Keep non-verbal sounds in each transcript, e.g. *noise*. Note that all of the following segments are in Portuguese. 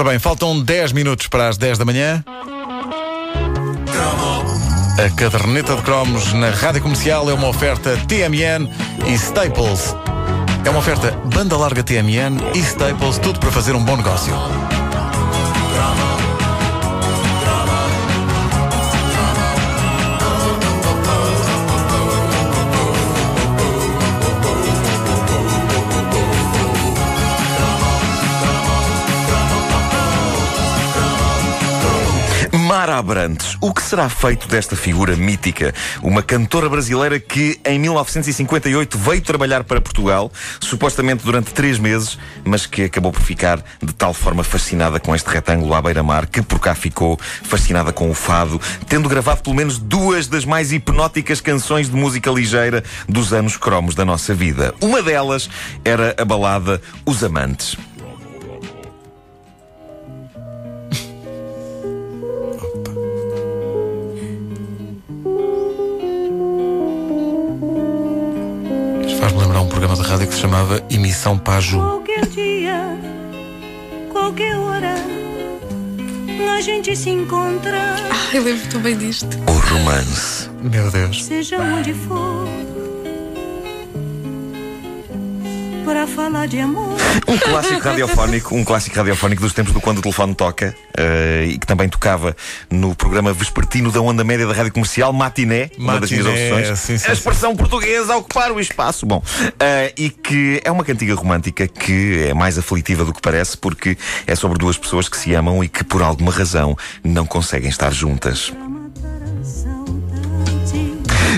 Ora bem, faltam 10 minutos para as 10 da manhã. A caderneta de cromos na rádio comercial é uma oferta TMN e Staples. É uma oferta banda larga TMN e Staples, tudo para fazer um bom negócio. Abrantes, o que será feito desta figura mítica? Uma cantora brasileira que em 1958 veio trabalhar para Portugal, supostamente durante três meses, mas que acabou por ficar de tal forma fascinada com este retângulo à beira-mar que por cá ficou fascinada com o fado, tendo gravado pelo menos duas das mais hipnóticas canções de música ligeira dos anos cromos da nossa vida. Uma delas era a balada Os Amantes. Programa de rádio que se chamava Emissão Paju. Qualquer dia, qualquer hora, a gente se encontra, Ah, eu lembro também disto. O romance. Meu Deus. seja onde for, para falar de amor. Um clássico radiofónico, um clássico radiofónico dos tempos do quando o telefone toca eh, e que também tocava no programa vespertino da onda média da rádio comercial Matiné, uma das minhas opções. sim, sim, a expressão portuguesa a ocupar o espaço. Bom, eh, e que é uma cantiga romântica que é mais aflitiva do que parece porque é sobre duas pessoas que se amam e que por alguma razão não conseguem estar juntas.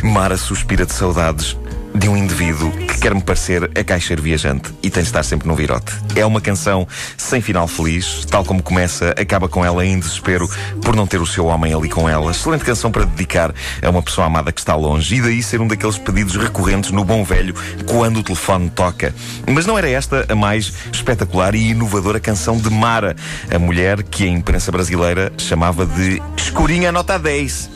Mara suspira de saudades de um indivíduo que quer-me parecer é caixeiro viajante e tem de estar sempre no virote. É uma canção sem final feliz, tal como começa, acaba com ela em desespero por não ter o seu homem ali com ela. Excelente canção para dedicar a uma pessoa amada que está longe e daí ser um daqueles pedidos recorrentes no bom velho quando o telefone toca. Mas não era esta a mais espetacular e inovadora canção de Mara, a mulher que a imprensa brasileira chamava de Escurinha Nota 10.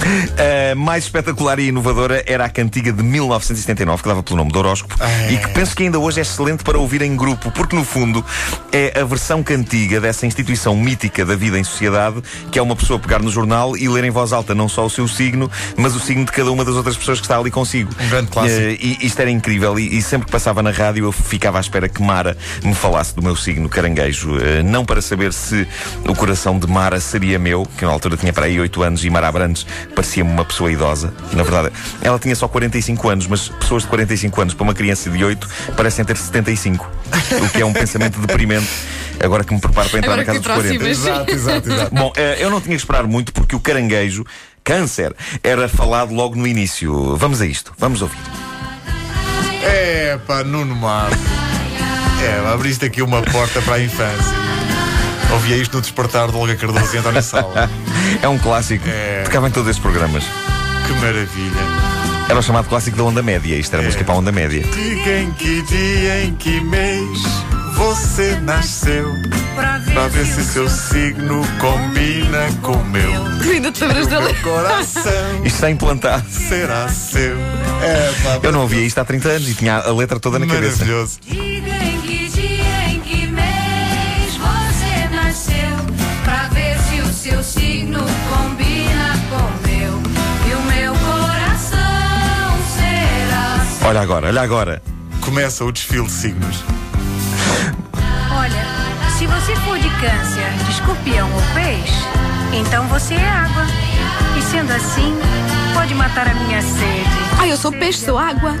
A *laughs* mais espetacular e inovadora era a cantiga de 1979, que dava pelo nome de Horóscopo, É. e que penso que ainda hoje é excelente para ouvir em grupo, porque no fundo é a versão cantiga dessa instituição mítica da vida em sociedade, que é uma pessoa pegar no jornal e ler em voz alta não só o seu signo, mas o signo de cada uma das outras pessoas que está ali consigo. Um grande clássico. Eh, e isto era incrível, e, e sempre que passava na rádio eu ficava à espera que Mara me falasse do meu signo caranguejo. Eh, não para saber se o coração de Mara seria meu, que na altura tinha para aí 8 anos e Mara Abrantes parecia-me uma pessoa idosa. Na verdade, ela tinha só 45 anos, mas pessoas de 45 anos para uma criança de 8 parecem ter 75. O que é um pensamento deprimente. Agora que me preparo para entrar Agora na casa dos 40. aproximas. Exato, exato, exato. Bom, eh, eu não tinha que esperar muito porque o caranguejo, câncer, era falado logo no início. Vamos a isto, vamos ouvir. É pá, Nuno Marco. É, abriste aqui uma porta para a infância. Ouvia isto no despertar de Olga Cardoso e António Sala. É um clássico. É. Tocava em todos estes programas. Que maravilha. Era o chamado clássico da onda média. Isto era música para a onda média. Diga em que dia, em que mês você nasceu. Ver, Para ver se seu signo combina com o meu. Ainda te lembras dele? Meu coração *laughs* Isto está implantado. será seu. É pá, Eu não ouvia isto há 30 anos e tinha a letra toda na cabeça. maravilhoso. Olha agora, olha agora. Começa o desfile de signos. Olha, se você for de câncer, de escorpião ou peixe, então você é água. E sendo assim, pode matar a minha sede. Ai, eu sou peixe, sou água.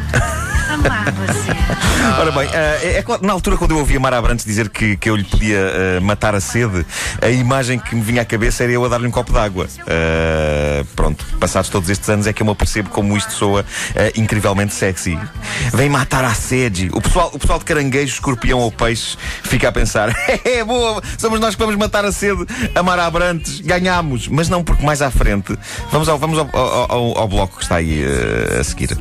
Amar você. Ora bem, eh, é, é na altura quando eu ouvia Mara Abrantes dizer que, que eu lhe podia eh, matar a sede, a imagem que me vinha à cabeça era eu a dar-lhe um copo d'água. Eh, pronto, passados todos estes anos é que eu me apercebo como isto soa incrivelmente sexy. Vem matar a sede. O pessoal, o pessoal de caranguejo, escorpião ou peixe fica a pensar: *laughs* é boa, somos nós que vamos matar a sede a Mara Abrantes, ganhamos. Mas não, porque mais à frente, vamos ao, vamos ao, ao- ao- ao bloco que está aí a seguir.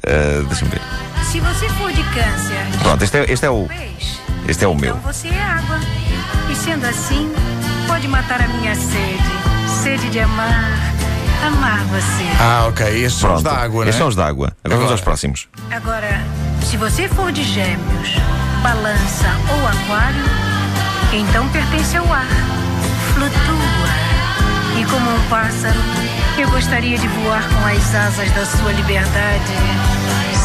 Deixa-me ver. Se você for de câncer, Pronto, este é, este é o. peixe, Este é o meu. então você é água. E sendo assim, pode matar a minha sede. Sede de amar. Amar você. Ah, ok. Estes são os da água, né? Estes são os da água. Agora, vamos Agora. aos próximos. Agora, se você for de gêmeos, balança ou aquário, então pertence ao ar. pássaro, eu gostaria de voar com as asas da sua liberdade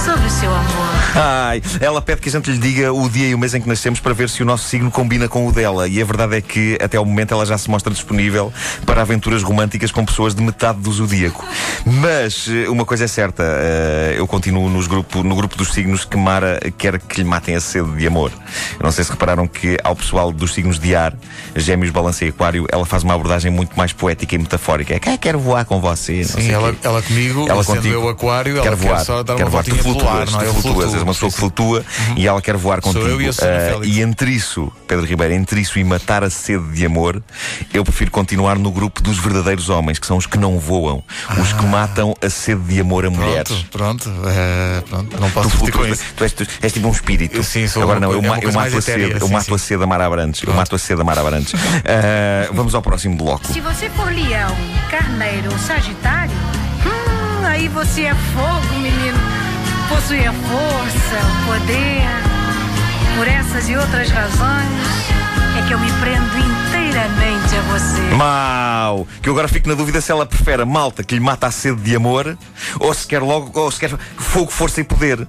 sobre o seu amor. Ai, ela pede que a gente lhe diga o dia e o mês em que nascemos para ver se o nosso signo combina com o dela. E a verdade é que, até ao momento, ela já se mostra disponível para aventuras românticas com pessoas de metade do zodíaco. Mas eh, uma coisa é certa, eh, eu continuo nos grupo, no grupo dos signos que Mara quer que lhe matem a sede de amor. Eu não sei se repararam que ao pessoal dos signos de ar, Gêmeos, Balança e Aquário, ela faz uma abordagem muito mais poética e metafórica. É que quero voar com você. Sim, o ela, ela comigo, Ela sendo contigo eu aquário, quer ela voar, quer só dar quer uma voar. Tu voltinha pelo ar, flutuas, não é? tu Eu flutuas, és uma pessoa que flutua e ela quer voar Sou contigo. eu e Ah, Félix. e entre isso, Pedro Ribeiro, entre isso e matar a sede de amor, eu prefiro continuar no grupo dos verdadeiros homens, que são os que não voam, os que matam a sede de amor a mulheres. Pronto, pronto, é, pronto, não Tu, posso discutir com isso. tu, és, tu és tipo um espírito. Eu sim, sou Agora não, eu, é eu coisa mato a sede, etérea, eu sim, mato sim. a sede a Mara Abrantes. Eu mato a sede a Mara Abrantes. Ah, vamos ao próximo bloco. Se você for leão, carneiro ou sagitário, hum, aí você é fogo, menino. Possui a força, o poder. Por essas e outras razões é que eu me prendo inteiramente a você. Mau! Que eu agora fico na dúvida se ela prefere malta que lhe mata a sede de amor ou se quer logo, ou se quer fogo, força e poder.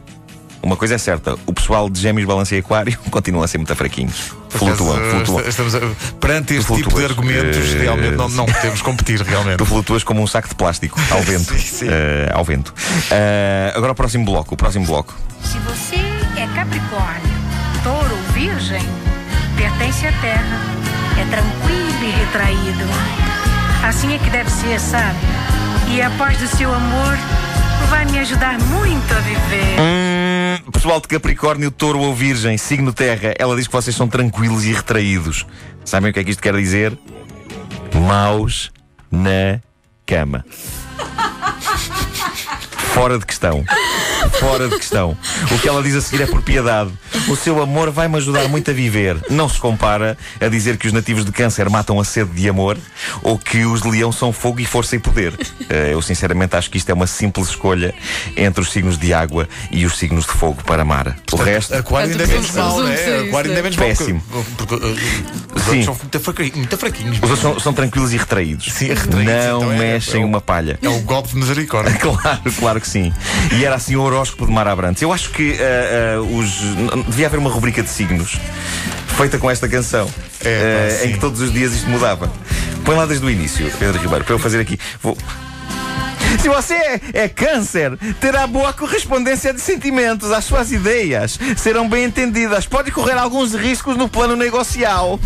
Uma coisa é certa, o pessoal de Gêmeos, Balança e Aquário *laughs* continuam a ser muito fraquinhos. Flutuam, Estás, flutuam. eh, Estamos a- perante este tipo de argumentos, Eh, realmente não, não podemos competir, realmente. Tu flutuas como um saco de plástico ao *laughs* vento. Sim, sim. Eh, ao vento. Eh, agora o próximo bloco, o próximo bloco. Se você é Capricórnio, Touro ou Virgem, pertence à Terra, é tranquilo e retraído. Assim é que deve ser, sabe? E a paz do seu amor vai me ajudar muito a viver. Hum, pessoal de Capricórnio, Touro ou Virgem, signo Terra, ela diz que vocês são tranquilos e retraídos. Sabem o que é que isto quer dizer? Maus na cama. *laughs* Fora de questão. Fora de questão. O que ela diz a seguir é por piedade. O seu amor vai-me ajudar muito a viver. Não se compara a dizer que os nativos de câncer matam a sede de amor ou que os de leão são fogo e força e poder. Eh, Eu sinceramente acho que isto é uma simples escolha entre os signos de água e os signos de fogo para Mara. O resto. Aquário ainda é menos mal, né? isso, Aquário ainda é menos mal. Péssimo. Porque, porque, uh, os Sim. outros são muito fraquinhos. Muito fraquinhos. Os outros são, são tranquilos e retraídos. Sim, retraídos, Não então é- mexem é o- uma palha. É o golpe de misericórdia. *laughs* Claro, claro que sim. E era assim o horóscopo de Mara Abrantes. Eu acho que ah, ah, os. Devia haver uma rubrica de signos feita com esta canção. É, ah, em que todos os dias isto mudava. Põe lá desde o início, Pedro Ribeiro, para eu fazer aqui. Vou. Se você é, é câncer, terá boa correspondência de sentimentos. As suas ideias serão bem entendidas. Pode correr alguns riscos no plano negocial.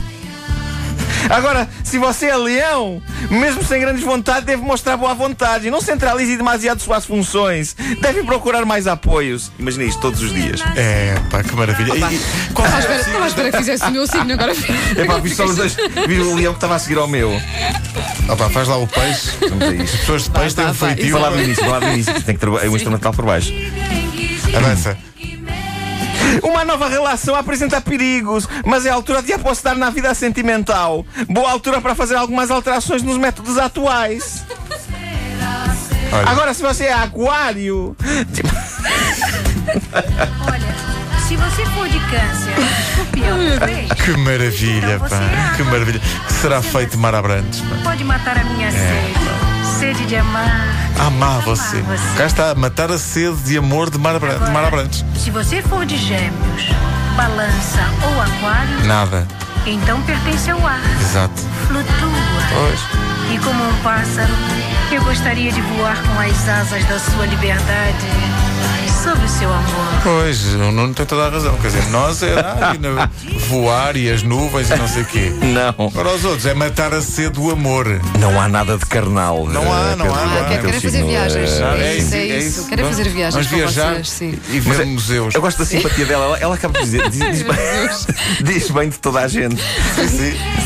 Agora, se você é leão, mesmo sem grandes vontades, deve mostrar boa vontade. Não centralize demasiado suas funções. Deve procurar mais apoios. Imagina isto todos os dias. É, pá, que maravilha. E- qual Estava à espera, à que fizesse o meu signo agora. É pá, vi só os dois. Vi o leão que estava a seguir ao meu. Ah, pá, faz lá o peixe. Vamos a isto. Pessoas de peixe têm um feitio. Vou lá do início, vou lá do início. Tem que ter o instrumental por baixo. Avança. Uma nova relação apresenta perigos, mas é a altura de apostar na vida sentimental. Boa altura para fazer algumas alterações nos métodos atuais. Olha. Agora, se você é aquário. Olha, se você for de câncer, escorpião, peixe, Que maravilha, Então pá. é Que maravilha. Que será feito Mar Abrantes, pá. pode matar a minha sede. Sede de amar. Amar você. você. Cá está, matar a sede de amor de Mar Abrantes. De Abrantes. Se você for de gêmeos, balança ou aquário, Nada. então pertence ao ar, Exato. flutua. Pois. E como um pássaro, eu gostaria de voar com as asas da sua liberdade sobre o seu amor. Pois, o Nuno tem toda a razão. Quer dizer, nós é ah, voar e as nuvens e não sei o quê. Não. Agora os outros é matar a sede do amor. Não há nada de carnal. Não há, eh, não há, teu fazer viagens. eh, É isso, é isso. Querem Vamos- fazer viagens Vamos com viajar vocês, sim. e ver museus. Eu gosto da simpatia dela. Ela, ela acaba de dizer. Diz, diz bem, *laughs* diz bem de toda a gente.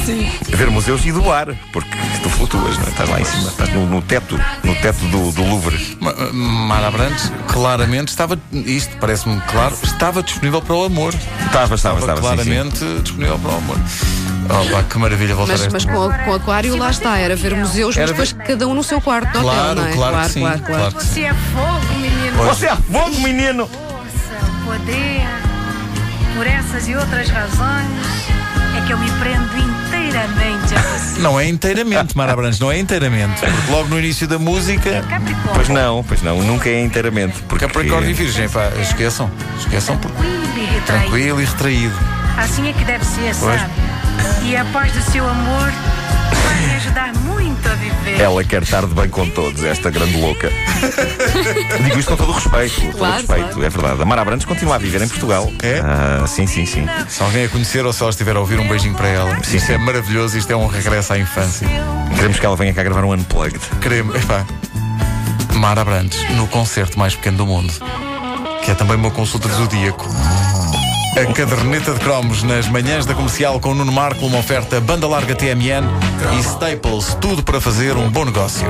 Sim. Ver museus e doar. Porque tu flutuas, não é? Estás lá em cima. Estás no, no teto. No teto do, do Louvre. Ma- Mar Abrantes, claramente estava, isto parece-me claro, estava disponível para o amor. Estava, estava, estava. sim, sim. claramente disponível para o amor. Oh, pá, que maravilha voltar Mas, a mas com, com aquário lá está, era ver museus, Era mas depois cada um no seu quarto Claro, hotel, não é? claro que sim, claro, claro. claro. Você é fogo, menino. Você é fogo, menino! Força, o poder. Por essas e outras razões é que eu me prendo inteiramente a você. Não é inteiramente, Mara Brandes, não é inteiramente. Porque logo no início da música, Capricórnio. Pois não, pois não, nunca é inteiramente. Porque Capricórnio e Virgem, pá, esqueçam. Esqueçam porque Tranquilo e retraído. tranquilo e retraído. Assim é que deve ser, Pois. sabe? E a paz do seu amor vai me ajudar muito a viver. Ela quer estar de bem com todos, esta grande louca. *laughs* Digo isto com todo o respeito, todo Claro, respeito, claro. é verdade. A Mara Abrantes continua a viver em Portugal. É? Ah, sim, sim, sim. Se alguém a conhecer ou se ela estiver a ouvir, um beijinho para ela. Sim, isto sim. é maravilhoso, isto é um regresso à infância. Queremos que ela venha cá gravar um unplugged. Queremos, epá, Mara Brandes, no concerto mais pequeno do mundo, que é também uma consulta de zodíaco. A caderneta de cromos nas manhãs da comercial com Nuno Marco, uma oferta banda larga TMN e Staples, tudo para fazer um bom negócio.